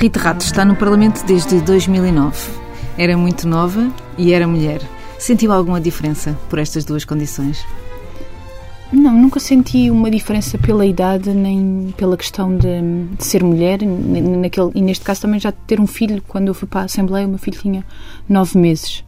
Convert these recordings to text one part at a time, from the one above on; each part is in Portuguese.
Rita Rato está no Parlamento desde 2009. Era muito nova e era mulher. Sentiu alguma diferença por estas duas condições? Não, nunca senti uma diferença pela idade nem pela questão de, de ser mulher naquele, e neste caso também já ter um filho. Quando eu fui para a Assembleia, o meu filho tinha nove meses.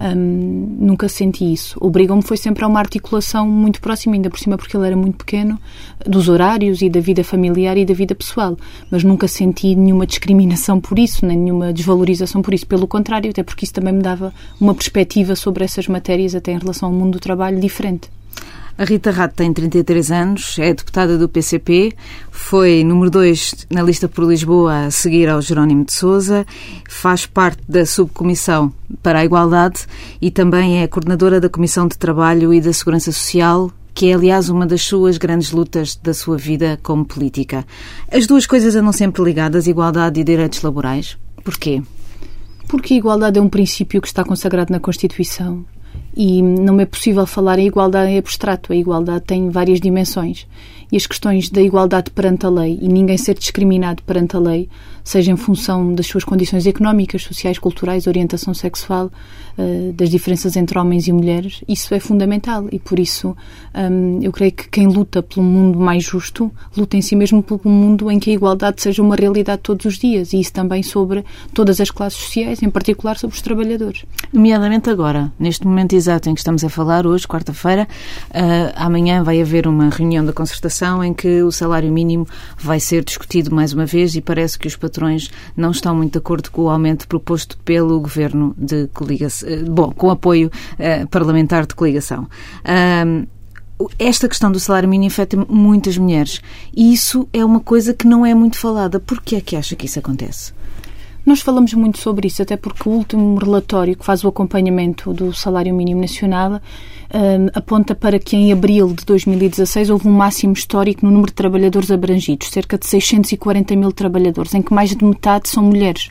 Um, nunca senti isso. Obrigam-me foi sempre a uma articulação muito próxima, ainda por cima porque ele era muito pequeno, dos horários e da vida familiar e da vida pessoal. Mas nunca senti nenhuma discriminação por isso, nem nenhuma desvalorização por isso. Pelo contrário, até porque isso também me dava uma perspectiva sobre essas matérias, até em relação ao mundo do trabalho, diferente. A Rita Rato tem 33 anos, é deputada do PCP, foi número 2 na lista por Lisboa a seguir ao Jerónimo de Souza, faz parte da subcomissão para a igualdade e também é coordenadora da Comissão de Trabalho e da Segurança Social, que é, aliás, uma das suas grandes lutas da sua vida como política. As duas coisas andam sempre ligadas, igualdade e direitos laborais. Porquê? Porque a igualdade é um princípio que está consagrado na Constituição e não é possível falar em igualdade em abstrato. A igualdade tem várias dimensões. E as questões da igualdade perante a lei e ninguém ser discriminado perante a lei, seja em função das suas condições económicas, sociais, culturais, orientação sexual, eh, das diferenças entre homens e mulheres, isso é fundamental e por isso hum, eu creio que quem luta pelo mundo mais justo luta em si mesmo pelo mundo em que a igualdade seja uma realidade todos os dias e isso também sobre todas as classes sociais, em particular sobre os trabalhadores. Nomeadamente agora, neste momento exato em que estamos a falar, hoje, quarta-feira, uh, amanhã vai haver uma reunião da concertação em que o salário mínimo vai ser discutido mais uma vez e parece que os patrões não estão muito de acordo com o aumento proposto pelo governo de coligação eh, bom, com apoio uh, parlamentar de coligação. esta questão do salário mínimo afeta muitas mulheres e isso é uma coisa que não é muito falada. Por que é que acha que isso acontece? Nós falamos muito sobre isso, até porque o último relatório que faz o acompanhamento do salário mínimo nacional um, aponta para que em abril de 2016 houve um máximo histórico no número de trabalhadores abrangidos, cerca de 640 mil trabalhadores, em que mais de metade são mulheres.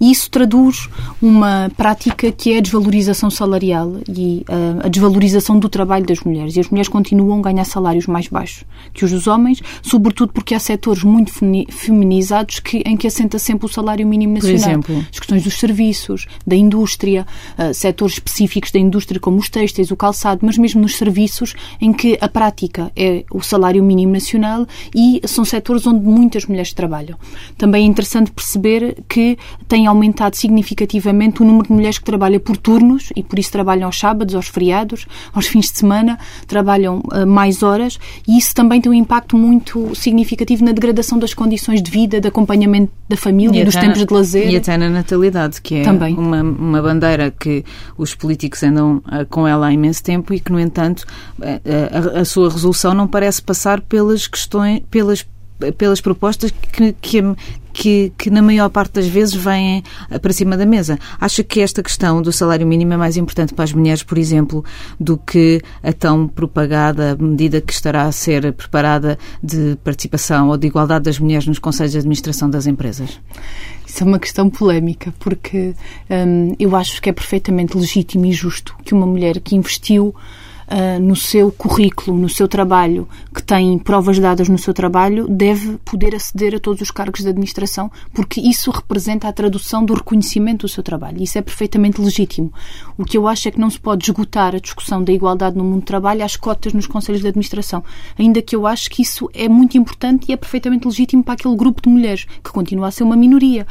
E isso traduz uma prática que é a desvalorização salarial e uh, a desvalorização do trabalho das mulheres. E as mulheres continuam a ganhar salários mais baixos que os dos homens, sobretudo porque há setores muito feminizados que, em que assenta sempre o salário mínimo nacional. Por exemplo? As questões dos serviços, da indústria, uh, setores específicos da indústria como os têxteis, o calçado, mas mesmo nos serviços, em que a prática é o salário mínimo nacional e são setores onde muitas mulheres trabalham. Também é interessante perceber que tem aumentado significativamente o número de mulheres que trabalham por turnos e por isso trabalham aos sábados, aos feriados, aos fins de semana, trabalham uh, mais horas e isso também tem um impacto muito significativo na degradação das condições de vida, de acompanhamento da família, dos tempos de lazer. E até na natalidade, que é também. Uma, uma bandeira que os políticos andam uh, com ela há imenso tempo tempo e que, no entanto, a, a, a sua resolução não parece passar pelas questões, pelas pelas propostas que, que, que, que, na maior parte das vezes vêm para cima da mesa. Acha que esta questão do salário mínimo é mais importante para as mulheres, por exemplo, do que a tão propagada medida que estará a ser preparada de participação ou de igualdade das mulheres nos conselhos de administração das empresas? Isso é uma questão polémica, porque hum, eu acho que é perfeitamente legítimo e justo que uma mulher que investiu uh, no seu currículo, no seu trabalho, que tem provas dadas no seu trabalho, deve poder aceder a todos os cargos de administração, porque isso representa a tradução do reconhecimento do seu trabalho. Isso é perfeitamente legítimo. O que eu acho é que não se pode esgotar a discussão da igualdade no mundo do trabalho às cotas nos conselhos de administração, ainda que eu acho que isso é muito importante e é perfeitamente legítimo para aquele grupo de mulheres, que continua a ser uma minoria.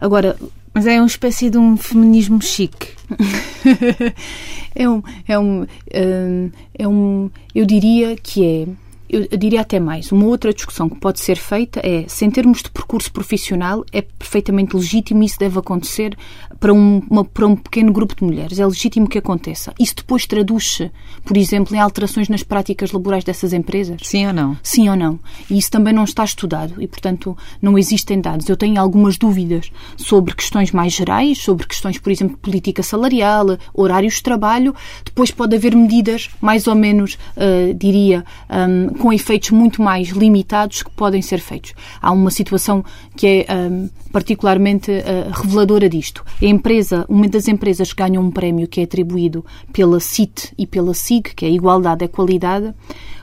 Agora, mas é uma espécie de um feminismo chique. é um, é um, hum, é um, eu diria que é eu, diria até mais, uma outra discussão que pode ser feita é, se em termos de percurso profissional, é perfeitamente legítimo e isso deve acontecer para um, uma, para um pequeno grupo de mulheres. É legítimo que aconteça. Isso depois traduz-se, por exemplo, em alterações nas práticas laborais dessas empresas? Sim ou não? Sim ou não. E isso também não está estudado e, portanto, não existem dados. Eu tenho algumas dúvidas sobre questões mais gerais, sobre questões, por exemplo, de política salarial, horários de trabalho. Depois pode haver medidas, mais ou menos, uh, diria, um, com efeitos muito mais limitados que podem ser feitos. Há uma situação que é um, particularmente uh, reveladora disto. A empresa, uma das empresas que ganham um prémio que é atribuído pela CIT e pela SIG, que é Igualdade e Qualidade,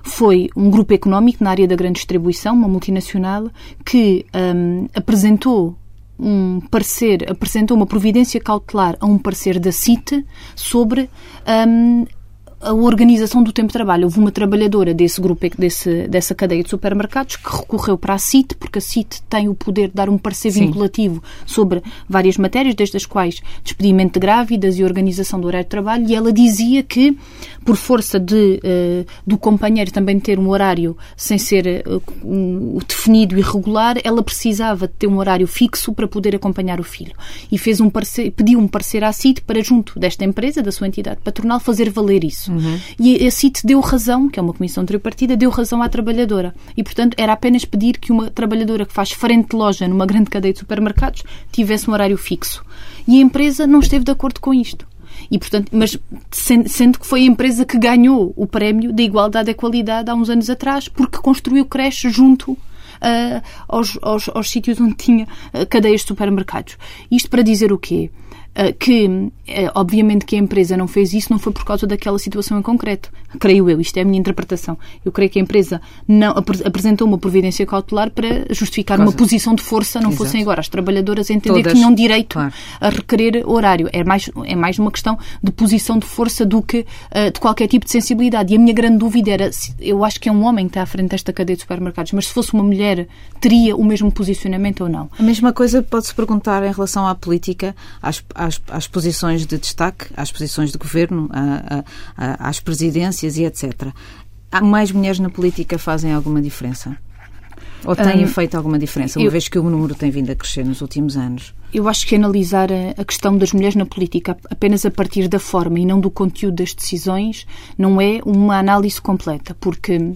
foi um grupo económico na área da grande distribuição, uma multinacional, que um, apresentou um parecer, apresentou uma providência cautelar a um parecer da CIT sobre um, a organização do tempo de trabalho. Houve uma trabalhadora desse grupo, desse, dessa cadeia de supermercados, que recorreu para a CIT, porque a CIT tem o poder de dar um parecer Sim. vinculativo sobre várias matérias, desde as quais despedimento de grávidas e organização do horário de trabalho, e ela dizia que, por força de, uh, do companheiro também ter um horário sem ser uh, um, definido e regular, ela precisava de ter um horário fixo para poder acompanhar o filho. E fez um parecer, pediu um parecer à CIT para, junto desta empresa, da sua entidade patronal, fazer valer isso isso. Uhum. E a CIT deu razão, que é uma comissão tripartida, deu razão à trabalhadora. E, portanto, era apenas pedir que uma trabalhadora que faz frente de loja numa grande cadeia de supermercados tivesse um horário fixo. E a empresa não esteve de acordo com isto. E, portanto, mas sendo que foi a empresa que ganhou o prémio da igualdade e qualidade há uns anos atrás, porque construiu creche junto uh, aos, aos, aos sítios onde tinha uh, cadeias de supermercados. Isto para dizer o quê? Ah, que, eh, obviamente, que a empresa não fez isso não foi por causa daquela situação em concreto. Creio eu, isto é a minha interpretação. Eu creio que a empresa não apresentou uma providência cautelar para justificar uma posição de força, não Exato. fossem agora as trabalhadoras a entender Todas. que tinham direito claro. a requerer horário. É mais, é mais uma questão de posição de força do que uh, de qualquer tipo de sensibilidade. E a minha grande dúvida era, eu acho que é um homem que está à frente desta cadeia de supermercados, mas se fosse uma mulher, teria o mesmo posicionamento ou não? A mesma coisa pode-se perguntar em relação à política, às, às às, posições de destaque, às posições de governo, a, a, às presidências e etc. Há mais mulheres na política fazem alguma diferença? Ou têm um, feito alguma diferença, uma eu, vez que o número tem vindo a crescer nos últimos anos? Eu acho que analisar a, a, questão das mulheres na política apenas a partir da forma e não do conteúdo das decisões não é uma análise completa, porque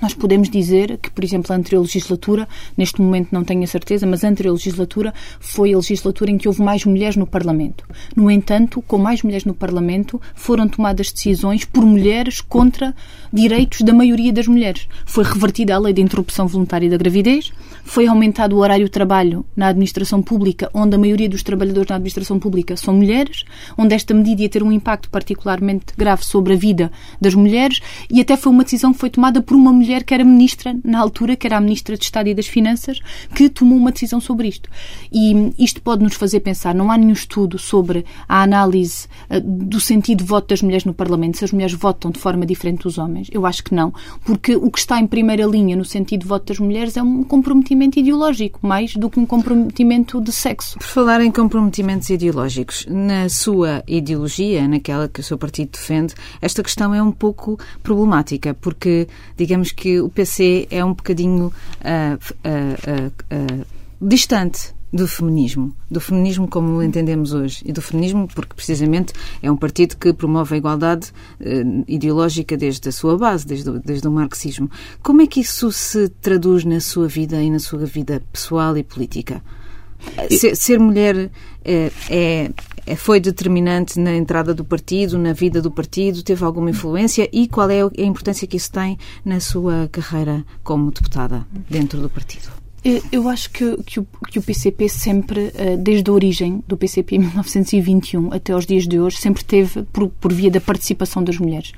nós podemos dizer que, por exemplo, a anterior legislatura, neste momento não tenho a certeza, mas a anterior legislatura foi a legislatura em que houve mais mulheres no Parlamento. No entanto, com mais mulheres no Parlamento, foram tomadas decisões por mulheres contra direitos da maioria das mulheres. Foi revertida a lei de interrupção voluntária da gravidez, foi aumentado o horário de trabalho na administração pública, onde a maioria dos trabalhadores na administração pública são mulheres, onde esta medida ia ter um impacto particularmente grave sobre a vida das mulheres e até foi uma decisão que foi tomada por uma mulher que era ministra na altura, que era a ministra de Estado e das Finanças, que tomou uma decisão sobre isto. E isto pode nos fazer pensar, não há nenhum estudo sobre a análise uh, do sentido de voto das mulheres no Parlamento, se as mulheres votam de forma diferente dos homens. Eu acho que não, porque o que está em primeira linha no sentido de voto das mulheres é um comprometimento ideológico, mais do que um comprometimento de sexo. Por falar em comprometimentos ideológicos, na sua ideologia, naquela que o seu partido defende, esta questão é um pouco problemática, porque digamos que o PC é um bocadinho uh, uh, distante do feminismo, do feminismo como o entendemos hoje e do feminismo porque precisamente é um partido que promove a igualdade ideológica desde a sua base, desde o, desde o marxismo. Como é que isso se traduz na sua vida e na sua vida pessoal e política? Ser, ser mulher é, é, é, foi determinante na entrada do partido, na vida do partido? Teve alguma influência? E qual é a importância que isso tem na sua carreira como deputada dentro do partido? Eu acho que, que, o, que o PCP sempre, eh, desde a origem do PCP em 1921 até aos dias de hoje, sempre teve por, por via da participação das mulheres.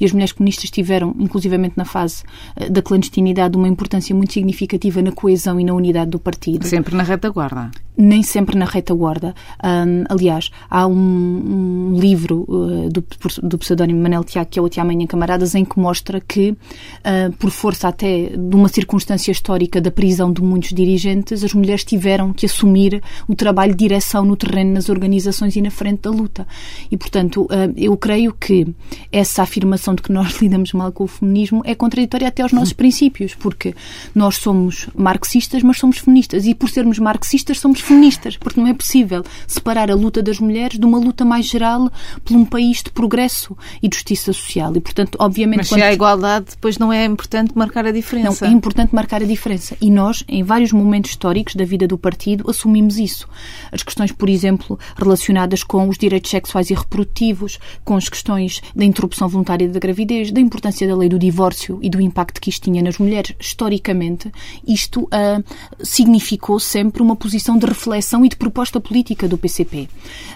E as mulheres comunistas tiveram, inclusivamente na fase eh, da clandestinidade, uma importância muito significativa na coesão e na unidade do partido. Sempre na retaguarda nem sempre na retaguarda. Um, aliás, há um, um livro uh, do, do pseudónimo Manel Tiago, que é o Até Amanhã Camaradas, em que mostra que, uh, por força até de uma circunstância histórica da prisão de muitos dirigentes, as mulheres tiveram que assumir o trabalho de direção no terreno, nas organizações e na frente da luta. E, portanto, uh, eu creio que essa afirmação de que nós lidamos mal com o feminismo é contraditória até aos nossos princípios, porque nós somos marxistas, mas somos feministas. E, por sermos marxistas, somos feministas, porque não é possível separar a luta das mulheres de uma luta mais geral por um país de progresso e de justiça social. E, portanto, obviamente... Mas quando... se há igualdade, depois não é importante marcar a diferença. Não, é importante marcar a diferença. E nós, em vários momentos históricos da vida do partido, assumimos isso. As questões, por exemplo, relacionadas com os direitos sexuais e reprodutivos, com as questões da interrupção voluntária da gravidez, da importância da lei do divórcio e do impacto que isto tinha nas mulheres, historicamente, isto uh, significou sempre uma posição de reflexão e de proposta política do PCP.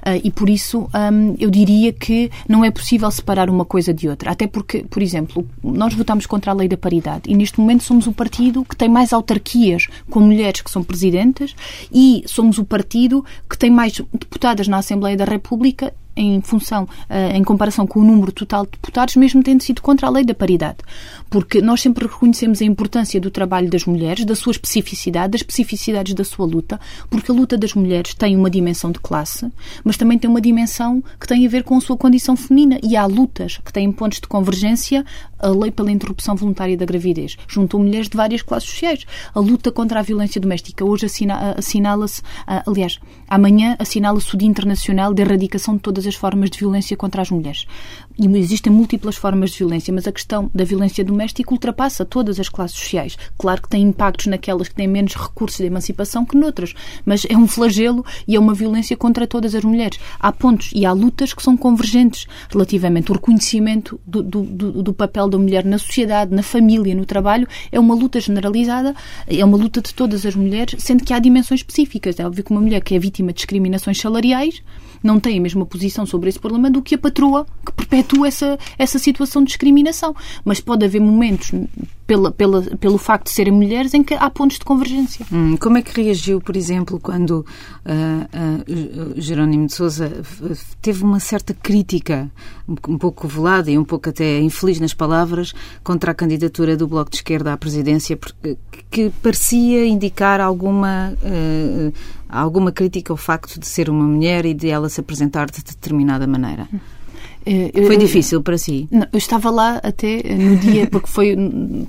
Uh, e por isso um, eu diria que não é possível separar uma coisa de outra. Até porque, por exemplo, nós votamos contra a lei da paridade e neste momento somos o partido que tem mais autarquias com mulheres que são presidentes e somos o partido que tem mais deputadas na Assembleia da República em função, uh, em comparação com o número total de deputados, mesmo tendo sido contra a lei da paridade. Porque nós sempre reconhecemos a importância do trabalho das mulheres, da sua especificidade, das especificidades da sua luta, porque a luta das mulheres tem uma dimensão de classe, mas também tem uma dimensão que tem a ver com a sua condição feminina. E há lutas que têm pontos de convergência, a lei pela interrupção voluntária da gravidez, junto a mulheres de várias classes sociais. A luta contra a violência doméstica, hoje assinala-se, aliás, amanhã assinala-se o Dia Internacional de Erradicação de todas as formas de violência contra as mulheres. E existem múltiplas formas de violência, mas a questão da violência doméstica ultrapassa todas as classes sociais. Claro que tem impactos naquelas que têm menos recursos de emancipação que noutras, mas é um flagelo e é uma violência contra todas as mulheres. Há pontos e há lutas que são convergentes relativamente ao reconhecimento do, do, do papel da mulher na sociedade, na família, no trabalho. É uma luta generalizada, é uma luta de todas as mulheres, sendo que há dimensões específicas. É óbvio que uma mulher que é vítima de discriminações salariais não tem a mesma posição sobre esse problema do que a patroa que perpetua essa, essa situação de discriminação. Mas pode haver momentos, pela, pela, pelo facto de serem mulheres, em que há pontos de convergência. Hum, como é que reagiu, por exemplo, quando uh, uh, Jerónimo de Souza teve uma certa crítica, um pouco velada e um pouco até infeliz nas palavras, contra a candidatura do Bloco de Esquerda à presidência, que parecia indicar alguma. Uh, alguma crítica ao facto de ser uma mulher e de ela se apresentar de determinada maneira? Eh, foi difícil para si? Não, eu estava lá até no dia, porque foi,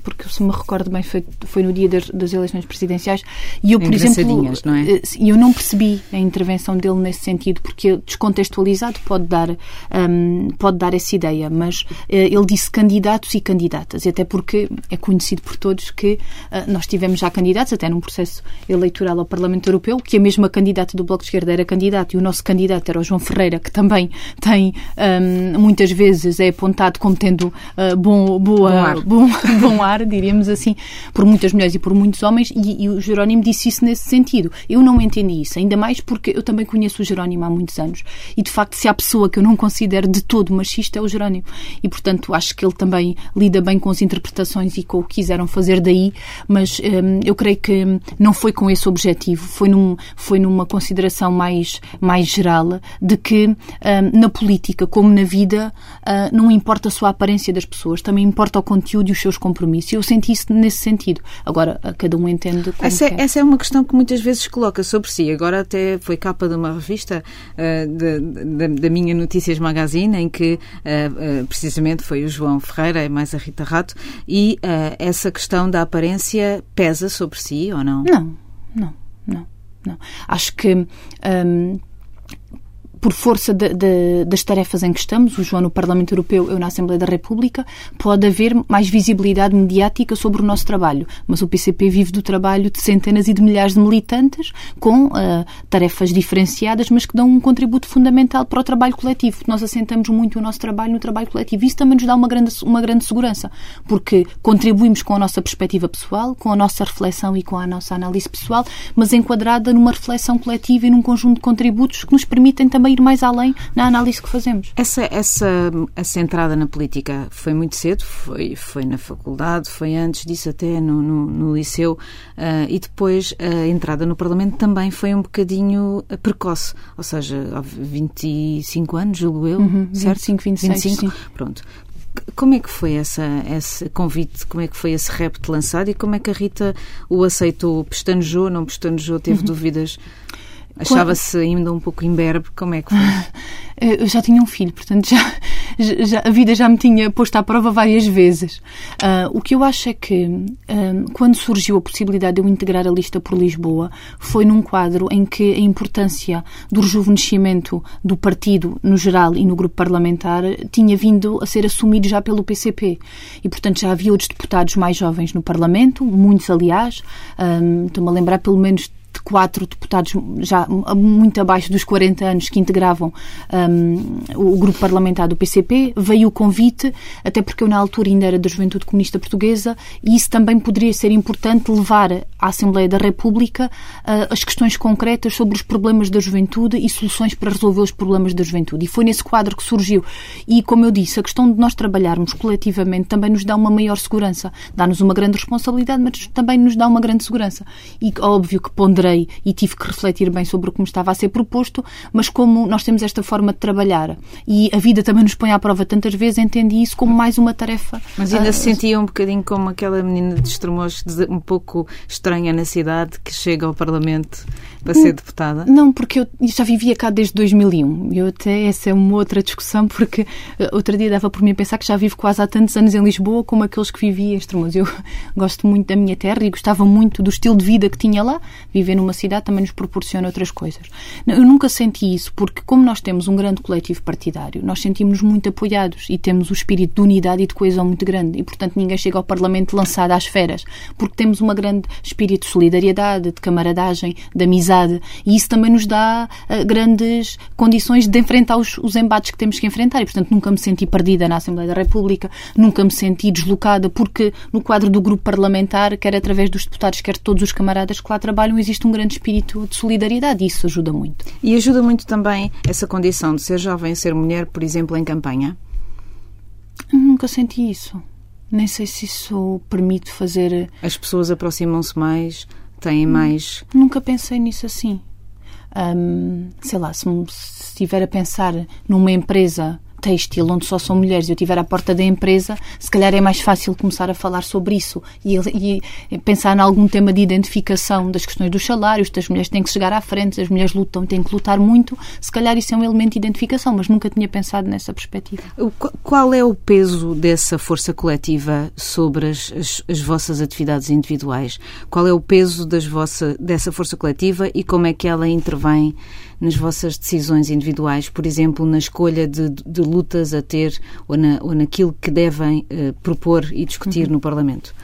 porque se me recordo bem, foi, foi no dia das, das eleições presidenciais e eu, por exemplo, não é? Eh, eu não percebi a intervenção dele nesse sentido, porque descontextualizado pode dar, um, pode dar essa ideia, mas uh, ele disse candidatos e candidatas, e até porque é conhecido por todos que uh, nós tivemos já candidatos, até num processo eleitoral ao Parlamento Europeu, que a mesma candidata do Bloco de Esquerda era candidato e o nosso candidato era o João Ferreira, que também tem. Um, muitas vezes é apontado como tendo uh, bom, boa, bom ar. Bom, bom, ar, diríamos assim, por muitas mulheres e por muitos homens, e, e, o Jerónimo disse isso nesse sentido. Eu não entendi isso, ainda mais porque eu também conheço o Jerónimo há muitos anos, e de facto, se há pessoa que eu não considero de todo machista, é o Jerónimo. E portanto, acho que ele também lida bem com as interpretações e com o que quiseram fazer daí, mas um, eu creio que não foi com esse objetivo, foi, num, foi numa consideração mais, mais geral de que um, na política, como na vida uh, não importa só a aparência das pessoas, também importa o conteúdo e os seus compromissos. Eu senti isso nesse sentido. Agora, cada um entende como essa, quer. essa é uma questão que muitas vezes coloca sobre si. Agora até foi capa de uma revista uh, da minha Notícias Magazine, em que uh, precisamente foi o João Ferreira, mais a Rita Rato, e essa questão da aparência pesa sobre si ou não? Não, não, não. não. Acho que. Um, por força de, de, das tarefas em que estamos, o João no Parlamento Europeu, eu na Assembleia da República, pode haver mais visibilidade mediática sobre o nosso trabalho. Mas o PCP vive do trabalho de centenas e de milhares de militantes com uh, tarefas diferenciadas, mas que dão um contributo fundamental para o trabalho coletivo. Nós assentamos muito o nosso trabalho no trabalho coletivo. Isso também nos dá uma grande, uma grande segurança, porque contribuímos com a nossa perspectiva pessoal, com a nossa reflexão e com a nossa análise pessoal, mas enquadrada numa reflexão coletiva e num conjunto de contributos que nos permitem também ir mais além na análise que fazemos. Essa, essa, essa entrada na política foi muito cedo, foi, foi na faculdade, foi antes disso até no, no, no liceu uh, e depois a entrada no Parlamento também foi um bocadinho precoce, ou seja, 25 anos, julgo eu, uhum, certo? 25, 26. 25, sim. Pronto. Como é que foi essa, esse convite? Como é que foi esse repto lançado e como é que a Rita o aceitou? Pestanejou, não pestanejou? Teve uhum. dúvidas? Achava-se ainda um pouco imberbe? Como é que foi? Eu já tinha um filho, portanto já, já, a vida já me tinha posto à prova várias vezes. Uh, o que eu acho é que uh, quando surgiu a possibilidade de eu integrar a lista por Lisboa foi num quadro em que a importância do rejuvenescimento do partido no geral e no grupo parlamentar tinha vindo a ser assumido já pelo PCP. E, portanto, já havia outros deputados mais jovens no Parlamento, muitos, aliás. Um, ah, Estou-me a lembrar pelo menos quatro deputados já muito abaixo dos 40 anos que integravam um, o grupo parlamentar do PCP. Veio o convite, até porque eu na altura ainda era da Juventude Comunista Portuguesa e isso também poderia ser importante levar à Assembleia da República uh, as questões concretas sobre os problemas da juventude e soluções para resolver os problemas da juventude. E foi nesse quadro que surgiu. E, como eu disse, a questão de nós trabalharmos coletivamente também nos dá uma maior segurança. Dá-nos uma grande responsabilidade, mas também nos dá uma grande segurança. E óbvio que ponderei e tive que refletir bem sobre o que me estava a ser proposto, mas como nós temos esta forma de trabalhar e a vida também nos põe à prova tantas vezes, entendi isso como mais uma tarefa. Mas ainda uh, se sentia um bocadinho como aquela menina de Estremoz, um pouco estranha na cidade, que chega ao Parlamento para ser deputada? Não, porque eu já vivia cá desde 2001. Eu até, essa é uma outra discussão, porque eh, outro dia dava por mim a pensar que já vivo quase há tantos anos em Lisboa como aqueles que vivia em Estremoz. Eu gosto muito da minha terra e gostava muito do estilo de vida que tinha lá. Viver numa cidade também nos proporciona outras coisas. Eu nunca senti isso, porque como nós temos um grande coletivo partidário, nós sentimos-nos muito apoiados e temos o espírito de unidade e de coesão muito grande. E, portanto, ninguém chega ao Parlamento lançado às feras, porque temos um grande espírito de solidariedade, de camaradagem, de amizade E isso também nos dá uh, grandes condições de enfrentar os, os, embates que temos que enfrentar. E, portanto, nunca me senti perdida na Assembleia da República, nunca me senti deslocada, porque no quadro do grupo parlamentar, quer através dos deputados, quer todos os camaradas que lá trabalham, existe um grande espírito de solidariedade e isso ajuda muito. E ajuda muito também essa condição de ser jovem, ser mulher, por exemplo, em campanha? Nunca senti isso. Nem sei se isso permite fazer. As pessoas aproximam-se mais, têm mais. Nunca pensei nisso assim. Um, sei lá, se, se estiver a pensar numa empresa têxtil onde só são mulheres e eu estiver à porta da empresa, se calhar é mais fácil começar a falar sobre isso e, e, pensar em algum tema de identificação das questões dos salários, das mulheres têm que chegar à frente, as mulheres lutam, têm que lutar muito, se calhar isso é um elemento de identificação, mas nunca tinha pensado nessa perspectiva. Qual é o peso dessa força coletiva sobre as, as, as vossas atividades individuais? Qual é o peso das vossa, dessa força coletiva e como é que ela intervém nas vossas decisões individuais, por exemplo, na escolha de, de lutas a ter ou, na, ou naquilo que devem uh, propor e discutir uhum. no Parlamento?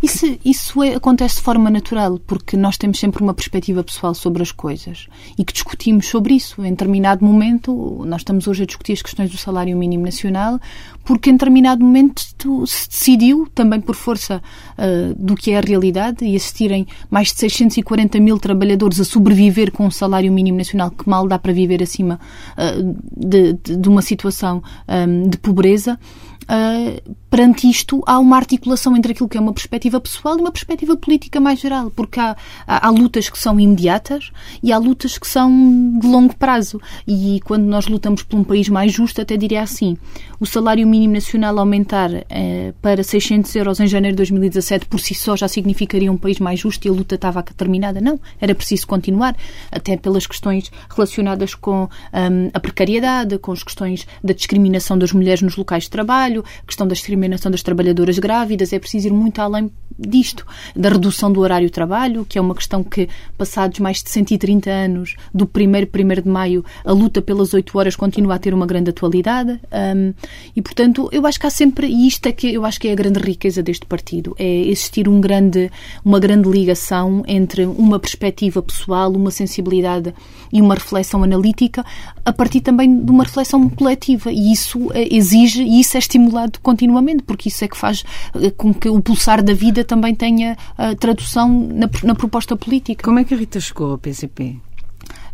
Isso, isso é, acontece de forma natural, porque nós temos sempre uma perspectiva pessoal sobre as coisas e que discutimos sobre isso. Em determinado momento, nós estamos hoje a discutir as questões do salário mínimo nacional, porque em determinado momento se decidiu, também por força uh, do que é a realidade, e assistirem mais de 640 mil trabalhadores a sobreviver com um salário mínimo nacional que mal dá para viver acima uh, de, de, de, uma situação um, ah, de pobreza. Uh, perante isto há uma articulação entre aquilo que é uma perspectiva pessoal e uma perspectiva política mais geral, porque há, há, há, lutas que são imediatas e há lutas que são de longo prazo. E quando nós lutamos por um país mais justo, até diria assim: o salário mínimo nacional aumentar eh, para 600 euros em janeiro de 2017 por si só já significaria um país mais justo e a luta estava terminada? Não, era preciso continuar, até pelas questões relacionadas com um, a precariedade, com as questões da discriminação das mulheres nos locais de trabalho, questão da discriminação das trabalhadoras grávidas, é preciso ir muito além disto, da redução do horário de trabalho, que é uma questão que, passados mais de 130 anos, do 1 1 de maio, a luta pelas 8 horas continua a ter uma grande atualidade. Um, e, portanto, eu acho que há sempre, e isto é que eu acho que é a grande riqueza deste partido, é existir um grande, uma grande ligação entre uma perspectiva pessoal, uma sensibilidade e uma reflexão analítica, a partir também de uma reflexão coletiva. E isso eh, exige, e isso é estimulado continuamente, porque isso é que faz eh, com que o pulsar da vida também tenha a tradução na, na proposta política. Como é que a Rita chegou ao PCP?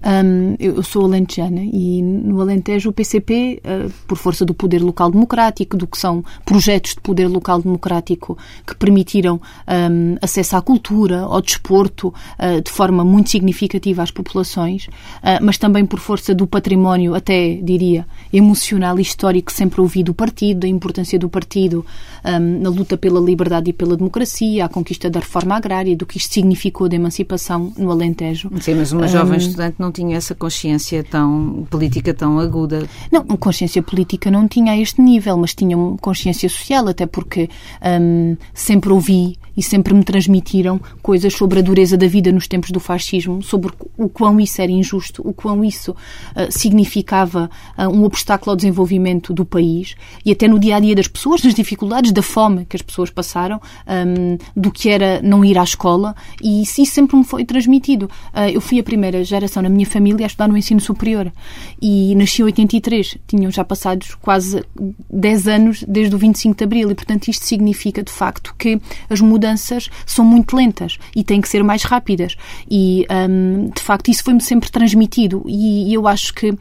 Um, eu sou alentejana e no Alentejo o PCP, uh, por força do poder local democrático, do que são projetos de poder local democrático que permitiram um, acesso à cultura, ao desporto, uh, de forma muito significativa às populações, uh, mas também por força do património, até diria, emocional e histórico que sempre ouvi do partido, da importância do partido um, na luta pela liberdade e pela democracia, a conquista da reforma agrária, do que isto significou de emancipação no Alentejo. Sim, mas uma jovem estudante não tinham essa consciência tão política tão aguda. Não, consciência política não tinha a este nível, mas tinham consciência social, até porque hum, sempre ouvi e sempre me transmitiram coisas sobre a dureza da vida nos tempos do fascismo, sobre o quão isso era injusto, o quão isso uh, significava uh, um obstáculo ao desenvolvimento do país e até no dia a dia das pessoas, das dificuldades, da fome que as pessoas passaram, um, do que era não ir à escola e isso, sempre me foi transmitido. Uh, eu fui a primeira geração na minha família a estudar no ensino superior. E nasci em 83, tinham já passados quase 10 anos desde o 25 de Abril. E, portanto, isto significa de facto que as mudanças são muito lentas e têm que ser mais rápidas. E, um, de facto, isso foi-me sempre transmitido. E, e eu acho que, uh,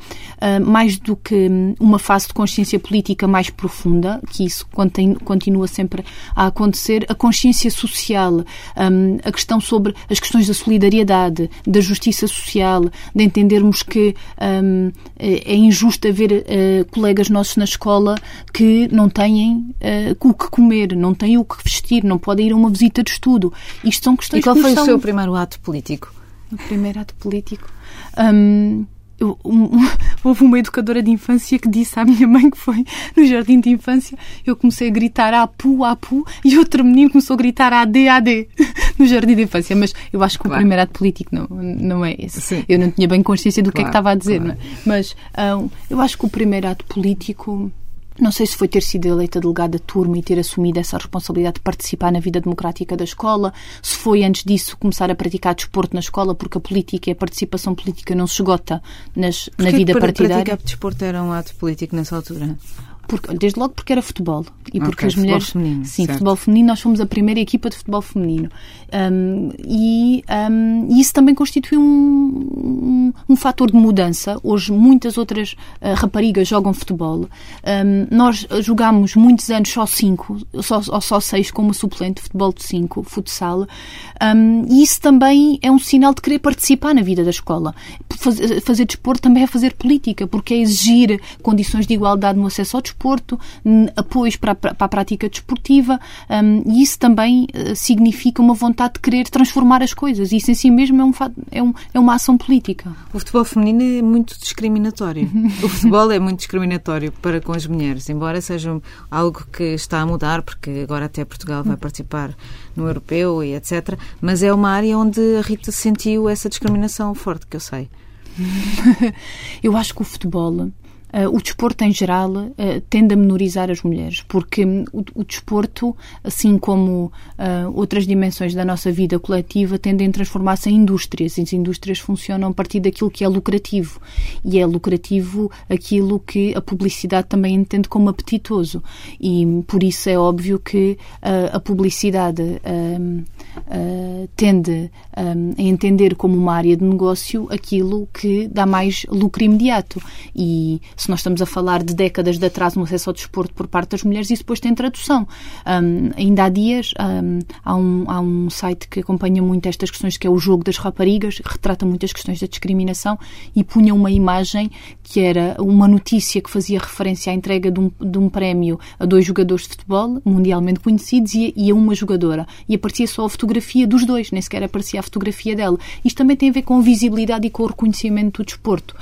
mais do que uma fase de consciência política mais profunda, que isso continua sempre a acontecer, a consciência social, um, a questão sobre as questões da solidariedade, da justiça social, de entendermos que um, é injusto haver uh, colegas nossos na escola que não têm uh, o que comer, não têm o que vestir, não podem ir a uma visita de estudo. Isto são questões E qual foi são... o seu primeiro ato político? O primeiro ato político? Um, eu, um, houve uma educadora de infância que disse à minha mãe que foi no jardim de infância. Eu comecei a gritar Apu, Apu e outro menino começou a gritar AD, AD no jardim de infância. Mas eu acho que claro. o primeiro ato político não, não é esse. Sim. Eu não tinha bem consciência do claro, que é que estava a dizer. Claro. Mas um, eu acho que o primeiro ato político não sei se foi ter sido eleita delegada de turma e ter assumido essa responsabilidade de participar na vida democrática da escola, se foi antes disso começar a praticar desporto na escola, porque a política e a participação política não se esgota nas, na vida que partidária. Praticar desporto era um ato político nessa altura? Porque, desde logo porque era futebol. E porque okay, as mulheres feminino, sim certo. futebol feminino nós fomos a primeira equipa de futebol feminino. Um, e, um, e, isso também constitui um, um, um, fator de mudança. Hoje muitas outras uh, raparigas jogam futebol. Nós jogámos muitos anos só cinco só, ou só seis como suplente futebol de cinco futsal. E isso também é um sinal de querer participar na vida da escola. Fazer, fazer desporto também é fazer política porque é exigir condições de igualdade no acesso ao desporto desporto, apoios para, para a prática desportiva, um, e isso também uh, significa uma vontade de querer transformar as coisas. Isso em si mesmo é, um, é, um, é uma ação política. O futebol feminino é muito discriminatório. o futebol é muito discriminatório para com as mulheres, embora seja algo que está a mudar, porque agora até Portugal vai participar no europeu e etc. Mas é uma área onde a Rita sentiu essa discriminação forte, que eu sei. eu acho que o futebol o desporto em geral uh, tende a menorizar as mulheres, porque um, o, o, desporto, assim como uh, outras dimensões da nossa vida coletiva, tendem a transformar-se em indústrias. As indústrias funcionam a partir daquilo que é lucrativo. E é lucrativo aquilo que a publicidade também entende como apetitoso. E por isso é óbvio que a publicidade tende a entender como uma área de negócio aquilo que dá mais lucro imediato. E se nós estamos a falar de décadas de atraso no acesso ao desporto por parte das mulheres, isso depois tem tradução. Um, ainda há dias um, há, um, há um site que acompanha muito estas questões, que é o Jogo das Raparigas, retrata muitas questões da discriminação e punha uma imagem que era uma notícia que fazia referência à entrega de um, de um prémio a dois jogadores de futebol mundialmente conhecidos e, e a uma jogadora. E aparecia só a fotografia dos dois, nem sequer aparecia a fotografia dela. Isto também tem a ver com a visibilidade e com o reconhecimento do desporto.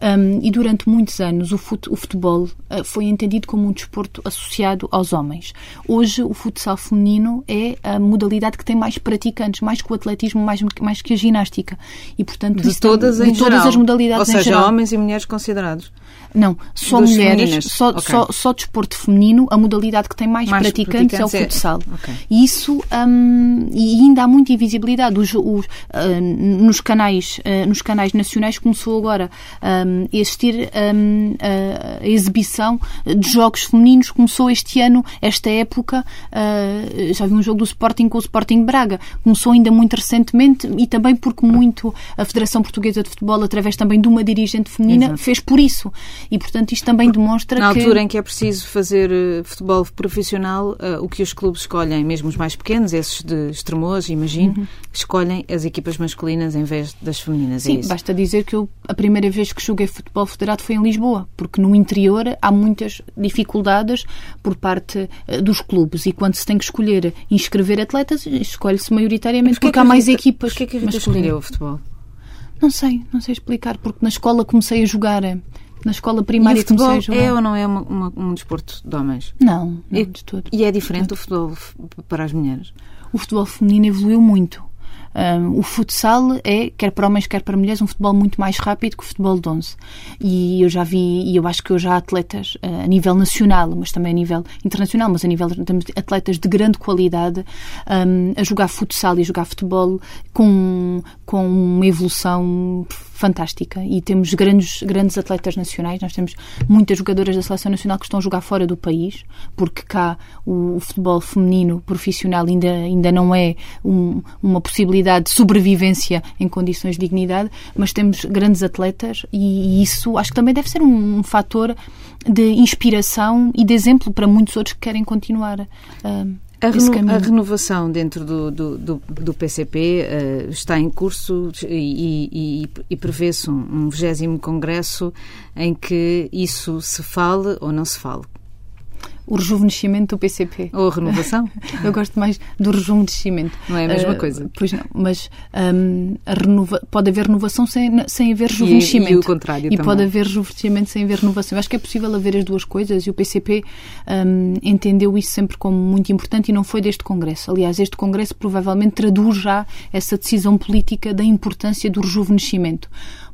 Um, e durante muitos anos o, fut, o futebol uh, foi entendido como um desporto associado aos homens. Hoje o futsal feminino é a modalidade que tem mais praticantes, mais que o atletismo, mais, mais que a ginástica. E, portanto, de todas, de todas geral. as modalidades Ou seja, geral. homens e mulheres considerados. Não, só Dos mulheres, só, okay. só, só desporto feminino, a modalidade que tem mais, mais praticantes, praticantes é o futsal. É... Okay. E isso, um, e ainda há muita invisibilidade. Os, os, uh, nos, canais, uh, nos canais nacionais começou agora um, a existir um, a exibição de jogos femininos. Começou este ano, esta época, uh, já vi um jogo do Sporting com o Sporting Braga. Começou ainda muito recentemente e também porque muito a Federação Portuguesa de Futebol, através também de uma dirigente feminina, Exato. fez por isso. E, portanto, isto também demonstra Na que... altura em que é preciso fazer uh, futebol profissional, uh, o que os clubes escolhem, mesmo os mais pequenos, esses de Estremoz, imagino, uhum. escolhem as equipas masculinas em vez das femininas. Sim, é basta dizer que eu, a primeira vez que joguei futebol federado foi em Lisboa, porque no interior há muitas dificuldades por parte uh, dos clubes e quando se tem que escolher inscrever atletas, escolhe-se maioritariamente porque, porque há Rita, mais equipas Porquê é que a Rita escolheu o futebol? Não sei, não sei explicar, porque na escola comecei a jogar. Na escola primária e o futebol comecei a jogar. é ou não é uma, uma, um desporto de homens? Não, não e, de todo. E é diferente o futebol para as mulheres? O futebol feminino evoluiu muito. Um, o futsal é, quer para homens, quer para mulheres, um futebol muito mais rápido que o futebol de 11. E eu já vi, e eu acho que hoje há atletas uh, a nível nacional, mas também a nível internacional, mas a nível temos atletas de grande qualidade um, a jogar futsal e a jogar futebol com, com uma evolução fantástica e temos grandes, grandes atletas nacionais. Nós temos muitas jogadoras da seleção nacional que estão a jogar fora do país, porque cá o, o futebol feminino profissional ainda, ainda não é um, uma possibilidade de sobrevivência em condições de dignidade, mas temos grandes atletas e, e isso acho que também deve ser um, um fator de inspiração e de exemplo para muitos outros que querem continuar. Uh, a, reno, a, renovação dentro do, do, do, do PCP uh, eh, está em curso e, e, e prevê-se um vigésimo congresso em que isso se fale ou não se fale o rejuvenescimento do PCP. Ou a renovação? Eu gosto mais do rejuvenescimento. Não é a mesma uh, coisa. Pois não, mas um, renova, pode haver renovação sem, sem haver rejuvenescimento. E, e o contrário E também. pode haver rejuvenescimento sem haver renovação. Eu acho que é possível haver as duas coisas e o PCP um, entendeu isso sempre como muito importante e não foi deste Congresso. Aliás, este Congresso provavelmente traduz já essa decisão política da importância do rejuvenescimento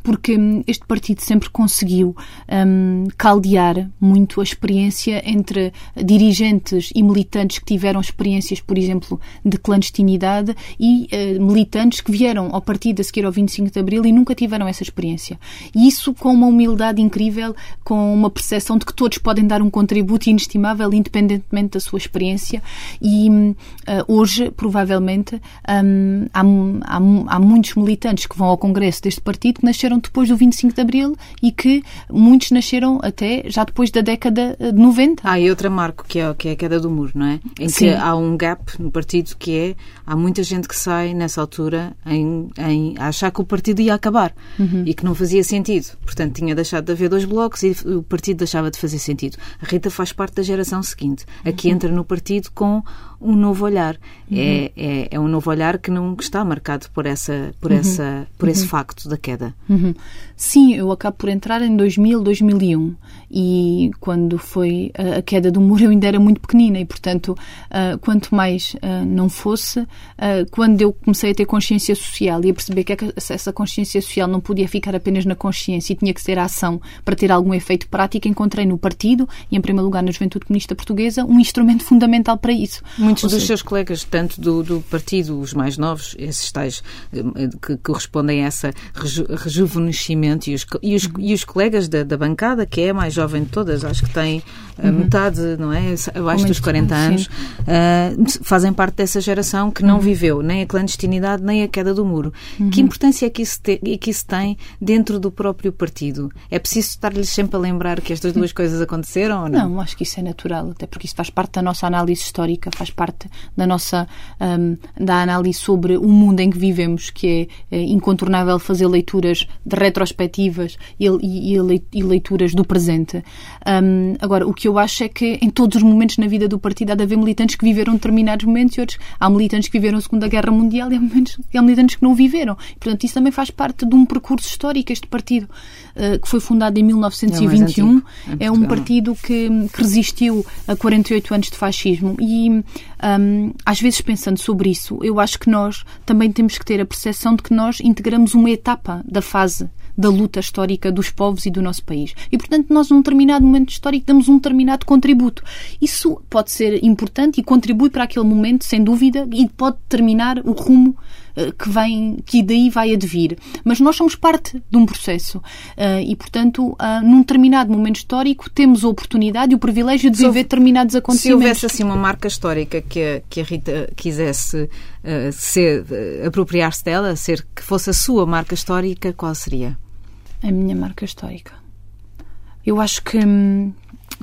porque hum, este partido sempre conseguiu um, caldear muito a experiência entre dirigentes e militantes que tiveram experiências, por exemplo, de clandestinidade e uh, militantes que vieram ao partido a seguir ao 25 de Abril e nunca tiveram essa experiência. E isso com uma humildade incrível, com uma percepção de que todos podem dar um contributo inestimável, independentemente da sua experiência. E uh, hoje, provavelmente, um, há, há, há muitos militantes que vão ao Congresso deste partido que nasceram nasceram depois do 25 de Abril e que muitos nasceram até já depois da década de 90. Ah, e outra marco que é, que é a queda do muro, não é? Em Sim. que há um gap no partido que é há muita gente que sai nessa altura em, em achar que o partido ia acabar uhum. e que não fazia sentido. Portanto, tinha deixado de haver dois blocos e o partido deixava de fazer sentido. A Rita faz parte da geração seguinte. Aqui uhum. entra no partido com um novo olhar. Uhum. É, é, é, um novo olhar que não está marcado por, essa, por, uhum. essa, por esse uhum. facto da queda. Sim, eu acabo por entrar em 2000, 2001 e quando foi a, queda do muro eu ainda era muito pequenina e, portanto, uh, quanto mais uh, não fosse, uh, quando eu comecei a ter consciência social e a perceber que essa consciência social não podia ficar apenas na consciência e tinha que ser a ação para ter algum efeito prático, encontrei no partido e, em primeiro lugar, na Juventude Comunista Portuguesa, um instrumento fundamental para isso. Muitos Ou dos seja... seus colegas, tanto do, do partido, os mais novos, esses tais que correspondem a essa reju rejuvenescimento e os, e os, e os colegas da, da, bancada, que é a mais jovem de todas, acho que tem uhum. metade, não é? Abaixo dos 40 anos, uh, fazem parte dessa geração que não uhum. viveu nem a clandestinidade nem a queda do muro. Uhum. Que importância é que, isso te, é que isso tem dentro do próprio partido? É preciso estar-lhes sempre a lembrar que estas duas coisas aconteceram ou não? Não, acho que isso é natural, até porque isso faz parte da nossa análise histórica, faz parte da nossa um, da análise sobre o mundo em que vivemos, que é, é incontornável fazer leituras de retrospectivas e, e, e leituras do presente. Um, agora, o que eu acho é que em todos os momentos na vida do partido há de haver militantes que viveram determinados momentos e outros. Há militantes que viveram a Segunda Guerra Mundial e há, momentos, há militantes que não viveram. E, portanto, isso também faz parte de um percurso histórico. Este partido, uh, que foi fundado em 1921, é, é um partido que, que, resistiu a 48 anos de fascismo. E, um, às vezes, pensando sobre isso, eu acho que nós também temos que ter a percepção de que nós integramos uma etapa da fase da luta histórica dos povos e do nosso país. E, portanto, nós, num determinado momento histórico, damos um determinado contributo. Isso pode ser importante e contribui para aquele momento, sem dúvida, e pode determinar o rumo eh, que vem, que daí vai advir. Mas nós somos parte de um processo uh, e, portanto, uh, num determinado momento histórico temos a oportunidade e o privilégio de viver determinados acontecimentos. Se houvesse assim uma marca histórica que a, que a Rita quisesse uh, ser, apropriar-se dela, ser que fosse a sua marca histórica, qual seria? A minha marca histórica. Eu acho que hum,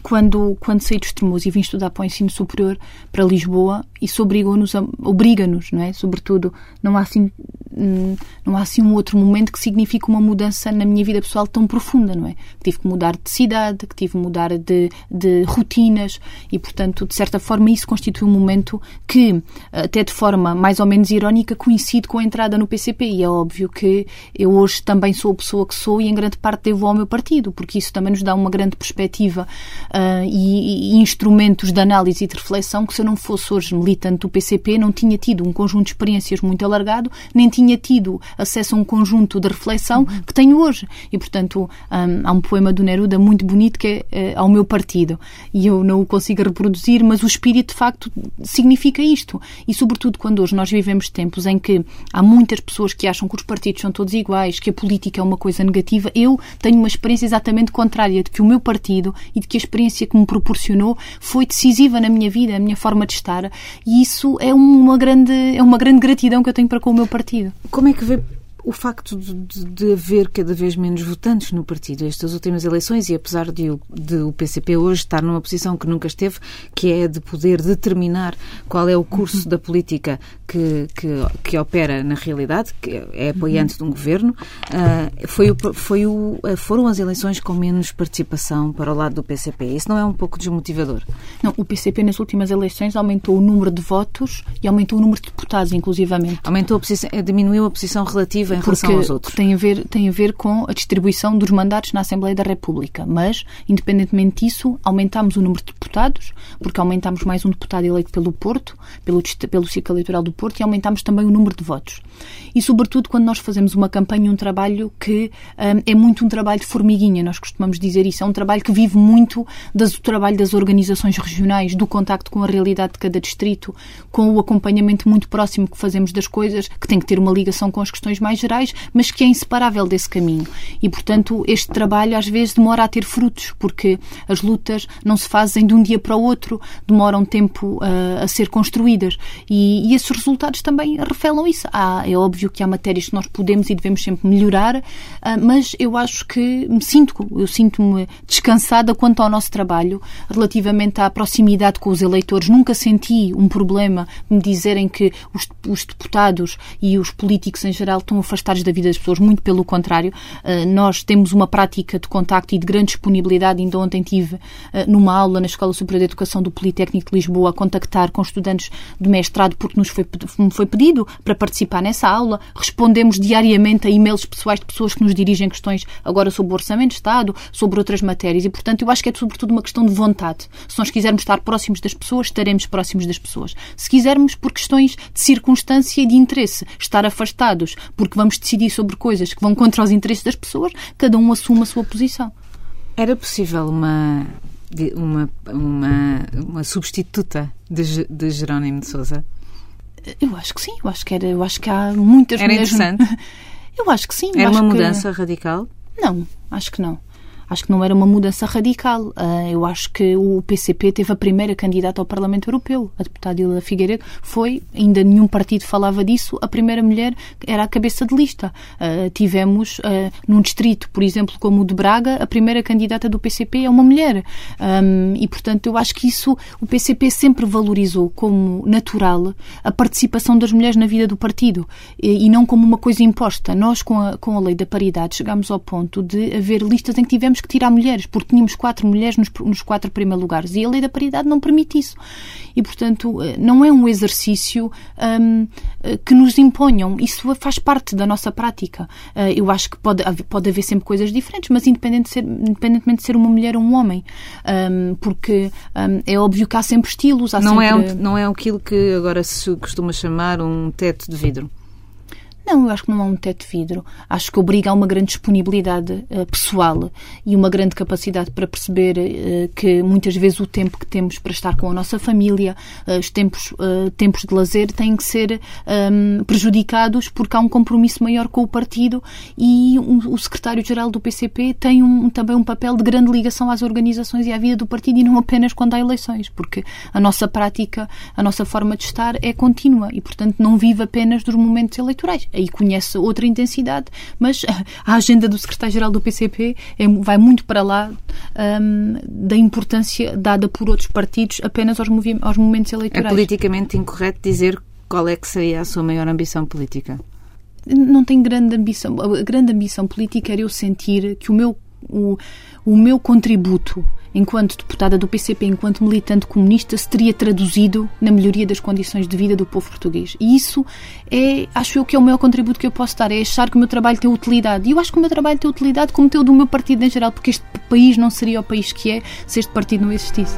quando, quando saí do Estremoz e vim estudar para o ensino superior para Lisboa, isso obrigou-nos, obriga-nos, não é? Sobretudo, não há assim hum, não há assim um outro momento que signifique uma mudança na minha vida pessoal tão profunda, não é? Que tive que mudar de cidade, que tive que mudar de, de rotinas e, portanto, de certa forma, isso constitui um momento que, até de forma mais ou menos irónica, coincide com a entrada no PCP. E é óbvio que eu hoje também sou a pessoa que sou e, em grande parte, devo ao meu partido, porque isso também nos dá uma grande perspectiva uh, e, e, instrumentos de análise e de reflexão que, se eu não fosse hoje militante do PCP, não tinha tido um conjunto de experiências muito alargado, nem tinha tido acesso a um conjunto de reflexão uhum. que tenho hoje. E, portanto, um, há um poema do Neruda muito bonito que é uh, ao meu partido. E eu não o consigo reproduzir, mas o espírito, de facto, significa isto. E, sobretudo, quando hoje nós vivemos tempos em que há muitas pessoas que acham que os partidos são todos iguais, que a política é uma coisa negativa, eu tenho uma experiência exatamente contrária, de que o meu partido e de que a experiência que me proporcionou foi decisiva na minha vida, na minha forma de estar. E isso é uma grande, é uma grande gratidão que eu tenho para com o meu partido. Como é que vê o facto de, de, haver cada vez menos votantes no partido estas últimas eleições e apesar de, de, o PCP hoje estar numa posição que nunca esteve, que é de poder determinar qual é o curso da política que, que, que, opera na realidade, que é apoiante de um governo, uh, foi o, foi o, foram as eleições com menos participação para o lado do PCP. Isso não é um pouco desmotivador? Não, o PCP nas últimas eleições aumentou o número de votos e aumentou o número de deputados, inclusivamente. Aumentou a posição, diminuiu a posição relativa em relação Porque aos outros. Tem a, ver, tem a ver com a distribuição dos mandatos na Assembleia da República. Mas, independentemente disso, aumentámos o número de deputados, porque aumentámos mais um deputado eleito pelo Porto, pelo, pelo ciclo eleitoral do Porto, e aumentámos também o número de votos. E, sobretudo, quando nós fazemos uma campanha, um trabalho que um, é muito um trabalho de formiguinha, nós costumamos dizer isso. É um trabalho que vive muito das, do trabalho das organizações regionais, do contacto com a realidade de cada distrito, com o acompanhamento muito próximo que fazemos das coisas, que tem que ter uma ligação com as questões mais gerais, mas que é inseparável desse caminho. E, portanto, este trabalho às vezes demora a ter frutos, porque as lutas não se fazem de um dia para o outro, demoram tempo uh, a ser construídas. E, e, esses resultados também revelam isso. Há, é óbvio que há matérias que nós podemos e devemos sempre melhorar, uh, mas eu acho que me sinto, eu sinto-me descansada quanto ao nosso trabalho relativamente à proximidade com os eleitores. Nunca senti um problema me dizerem que os, os deputados e os políticos em geral estão afastados da vida das pessoas, muito pelo contrário. Uh, nós temos uma prática de contacto e de grande disponibilidade. Ainda ontem tive uh, numa aula na Escola Superior de Educação do Politécnico de Lisboa a contactar com estudantes de mestrado porque nos foi, foi pedido para participar nessa aula. Respondemos diariamente a e-mails pessoais de pessoas que nos dirigem questões agora sobre o Orçamento de Estado, sobre outras matérias e, portanto, eu acho que é sobretudo uma questão de vontade. Se nós quisermos estar próximos das pessoas, estaremos próximos das pessoas. Se quisermos, por questões de circunstância e de interesse, estar afastados porque vamos decidir sobre coisas que vão contra os interesses das pessoas, cada um assume a sua posição. Era possível uma uma, uma, uma substituta de, de Jerónimo de Souza? Eu acho que sim, eu acho que, era, eu acho que há muitas Era mulheres... interessante? Eu acho que sim. Era uma mudança que... radical? Não, acho que não acho que não era uma mudança radical. Ah, eu acho que o PCP teve a primeira candidata ao Parlamento Europeu, a deputada Hilda Figueiredo, foi, ainda nenhum partido falava disso, a primeira mulher era a cabeça de lista. Ah, tivemos ah, num distrito, por exemplo, como o de Braga, a primeira candidata do PCP é uma mulher. e, portanto, eu acho que isso o PCP sempre valorizou como natural a participação das mulheres na vida do partido e, não como uma coisa imposta. Nós, com a, com a lei da paridade, chegámos ao ponto de haver listas em que tivemos que tirar mulheres, porque tínhamos quatro mulheres nos, nos quatro primeiros lugares e a lei da paridade não permite isso. E, portanto, eh, não é um exercício um, eh, que nos imponham. Isso faz parte da nossa prática. Uh, eu acho que pode, pode haver sempre coisas diferentes, mas independente de ser, independentemente de ser uma mulher ou um homem. Um, porque um, é óbvio que há sempre estilos. Há não, sempre... É não é aquilo que agora se costuma chamar um teto de vidro. Não, eu acho que não há um teto de vidro. Acho que obriga a uma grande disponibilidade uh, pessoal e uma grande capacidade para perceber uh, que muitas vezes o tempo que temos para estar com a nossa família, uh, os tempos, tempos de lazer, têm que ser um, ehm, prejudicados porque há um compromisso maior com o partido e um, o secretário-geral do PCP tem um, também um papel de grande ligação às organizações e à vida do partido e não apenas quando há eleições, porque a nossa prática, a nossa forma de estar é contínua e, portanto, não vive apenas dos momentos eleitorais aí conhece outra intensidade, mas a agenda do secretário-geral do PCP é, vai muito para lá um, da importância dada por outros partidos apenas aos, aos momentos eleitorais. É politicamente incorreto dizer qual é que seria a sua maior ambição política? Não tenho grande ambição. A grande ambição política era eu sentir que o meu, o, o meu contributo enquanto deputada do PCP, enquanto militante comunista, se teria traduzido na melhoria das condições de vida do povo português. E isso é, acho eu, que é o maior contributo que eu posso dar, é achar que o meu trabalho tem utilidade. E eu acho que o meu trabalho tem utilidade como tem o do meu partido em geral, porque este país não seria o país que é se este partido não existisse.